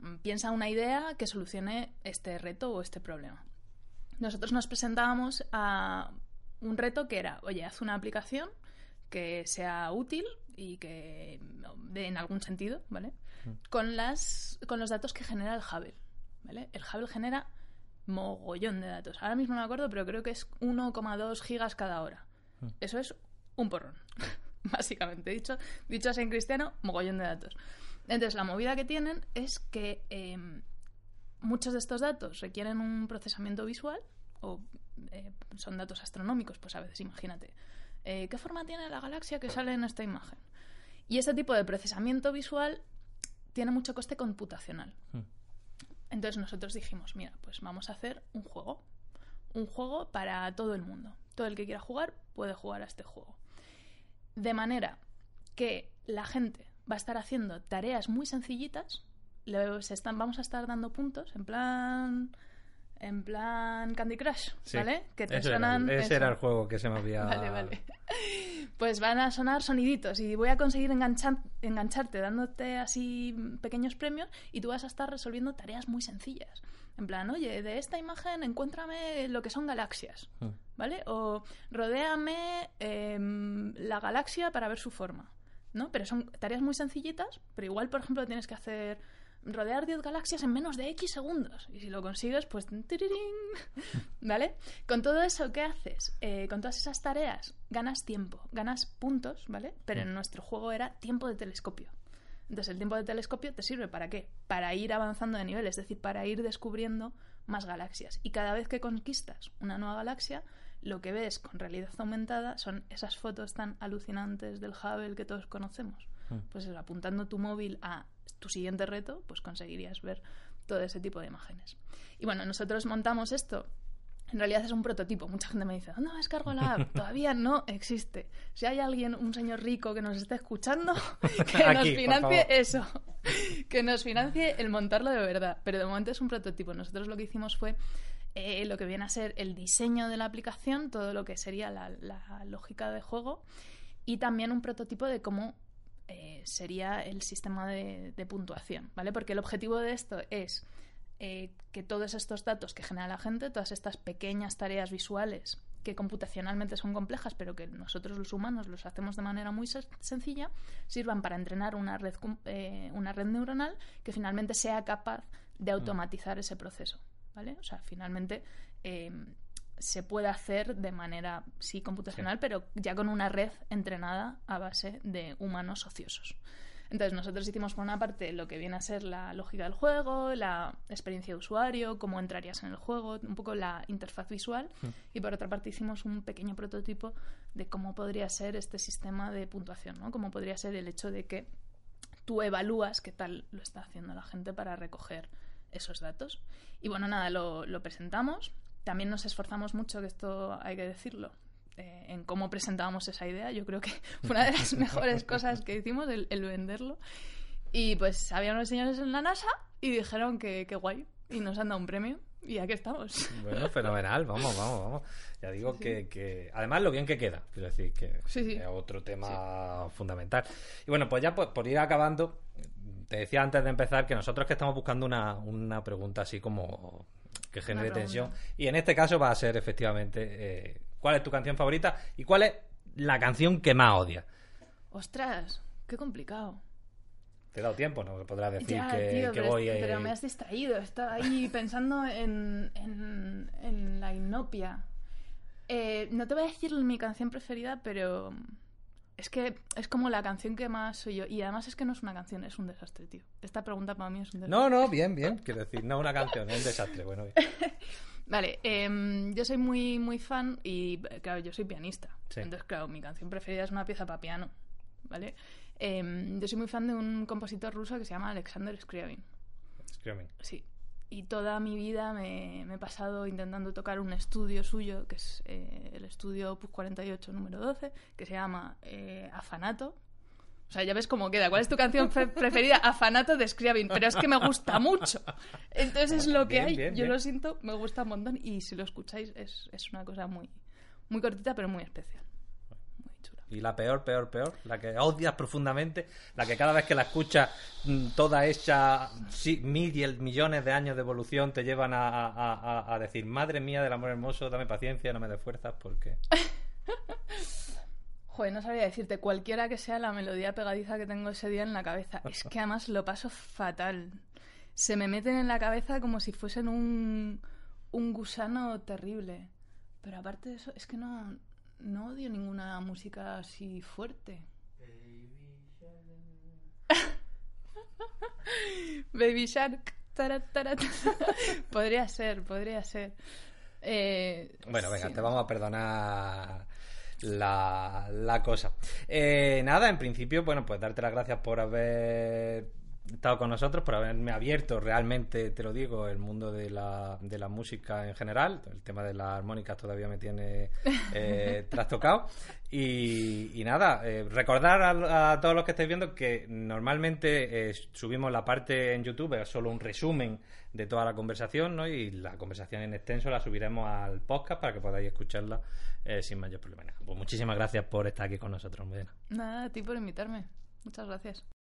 mm, piensa una idea que solucione este reto o este problema. Nosotros nos presentábamos a un reto que era, oye, haz una aplicación que sea útil y que dé en algún sentido, ¿vale? Mm. Con, las, con los datos que genera el Hubble, ¿vale? El Hubble genera mogollón de datos. Ahora mismo no me acuerdo, pero creo que es 1,2 gigas cada hora. Mm. Eso es un porrón, básicamente. Dicho, dicho así en cristiano, mogollón de datos. Entonces, la movida que tienen es que em, muchos de estos datos requieren un procesamiento visual o eh, son datos astronómicos, pues a veces imagínate. Eh, ¿Qué forma tiene la galaxia que sale en esta imagen? Y ese tipo de procesamiento visual tiene mucho coste computacional. Mm. Entonces nosotros dijimos, mira, pues vamos a hacer un juego. Un juego para todo el mundo. Todo el que quiera jugar puede jugar a este juego. De manera que la gente va a estar haciendo tareas muy sencillitas, están, vamos a estar dando puntos, en plan en plan Candy Crush, ¿vale?
Que te ese sonan. Era, ese era el juego que se me había.
Vale, vale. Pues van a sonar soniditos y voy a conseguir engancharte dándote así pequeños premios y tú vas a estar resolviendo tareas muy sencillas. En plan, oye, de esta imagen encuéntrame lo que son galaxias, hmm. ¿vale? O rodéame em, la galaxia para ver su forma, ¿no? Pero son tareas muy sencillitas, pero igual, por ejemplo, tienes que hacer rodear 10 galaxias en menos de X segundos. Y si lo consigues, pues... ¿Vale? Con todo eso, ¿qué haces? Eh, con todas esas tareas, ganas tiempo, ganas puntos, ¿vale? Pero en nuestro juego era tiempo de telescopio. Entonces, el tiempo de telescopio te sirve para qué? Para ir avanzando de nivel, es decir, para ir descubriendo más galaxias. Y cada vez que conquistas una nueva galaxia, lo que ves con realidad aumentada son esas fotos tan alucinantes del Hubble que todos conocemos. Hmm. Pues apuntando tu móvil a tu siguiente reto, pues conseguirías ver todo ese tipo de imágenes. Y bueno, nosotros montamos esto en realidad es un prototipo. Mucha gente me dice, ¿dónde me descargo la app? Todavía no existe. Si hay alguien, un señor rico que nos esté escuchando, que nos financie eso. Que nos financie el montarlo de verdad. Pero de momento es un prototipo. Nosotros lo que hicimos fue eh, lo que viene a ser el diseño de la aplicación, todo lo que sería la, lógica de juego y también un prototipo de cómo eh, sería el sistema de, de puntuación, ¿vale? Porque el objetivo de esto es eh, que todos estos datos que genera la gente, todas estas pequeñas tareas visuales que computacionalmente son complejas, pero que nosotros los humanos los hacemos de manera muy sencilla, sirvan para entrenar una red, eh, una red neuronal que finalmente sea capaz de automatizar ese proceso. ¿vale? O sea, finalmente eh, se puede hacer de manera, sí, computacional, pero ya con una red entrenada a base de humanos ociosos. Entonces nosotros hicimos por una parte lo que viene a ser la lógica del juego, la experiencia de usuario, cómo entrarías en el juego, un poco la interfaz visual hmm. y por otra parte hicimos un pequeño prototipo de cómo podría ser este sistema de puntuación, ¿no? Cómo podría ser el hecho de que tú evalúas qué tal lo está haciendo la gente para recoger esos datos. Y bueno, nada, lo, lo presentamos. También nos esforzamos mucho, que esto hay que decirlo, eh, en cómo presentábamos esa idea. Yo creo que fue una de las mejores cosas que hicimos, el, venderlo. Y pues había unos señores en la NASA y dijeron que, guay, y nos han dado un premio y aquí estamos.
Bueno, fenomenal, vamos, vamos, vamos. Ya digo Que, que, además lo bien que queda, quiero decir que es otro tema fundamental. Y bueno, pues ya pues, por ir acabando, te decía antes de empezar que nosotros que estamos buscando una, una pregunta así como que genere tensión. Y en este caso va a ser efectivamente eh, cuál es tu canción favorita y cuál es la canción que más odias.
Ostras, qué complicado.
Te he dado tiempo, ¿no? Podrás decir que,
pero
voy...
Pero me has distraído, estaba ahí pensando en, en, la inopia. Eh, no te voy a decir mi canción preferida, pero es que es como la canción que más soy yo. Y además es que no es una canción, es un desastre, tío. Esta pregunta para mí es un desastre.
No, no, bien, bien. Quiero decir, no una canción, es un desastre. Bueno, bien.
Vale, em, yo soy muy, muy fan y, claro, yo soy pianista. Entonces, claro, mi canción preferida es una pieza para piano. ¿Vale? Em, yo soy muy fan de un compositor ruso que se llama Alexander Scriabin.
Scriabin.
Sí y toda mi vida me, he pasado intentando tocar un estudio suyo, que es eh, el estudio Opus 48 número 12, que se llama eh, Afanato. O sea, ya ves cómo queda. ¿Cuál es tu canción preferida? Afanato de Scriabin. Pero es que me gusta mucho. Entonces es lo que hay. Yo lo siento, me gusta un montón. Y si lo escucháis, es, es una cosa muy, muy cortita, pero muy especial.
Y la peor, peor, peor, la que odias profundamente, la que cada vez que la escuchas mm, toda hecha mil millones de años de evolución te llevan a, decir, madre mía del amor hermoso, dame paciencia, no me des fuerzas, porque...
Joder, no sabría decirte, cualquiera que sea la melodía pegadiza que tengo ese día en la cabeza. Es que además lo paso fatal. Se me meten en la cabeza como si fuesen un, un gusano terrible. Pero aparte de eso, es que no, no odio ninguna música así fuerte. Baby Shark. podría ser, podría ser. Eh,
bueno, venga, te vamos a perdonar la, la cosa. Eh, nada, en principio, bueno, pues darte las gracias por haber estado con nosotros, por haberme abierto realmente, te lo digo, el mundo de la, de la música en general. El tema de las armónicas todavía me tiene eh, trastocado. Y, nada, eh, recordar a, todos los que estáis viendo que normalmente eh, subimos la parte en YouTube, es solo un resumen de toda la conversación, ¿no? Y la conversación en extenso la subiremos al podcast para que podáis escucharla sin mayor problema. Pues muchísimas gracias por estar aquí con nosotros, Medina.
Nada, a ti por invitarme. Muchas gracias.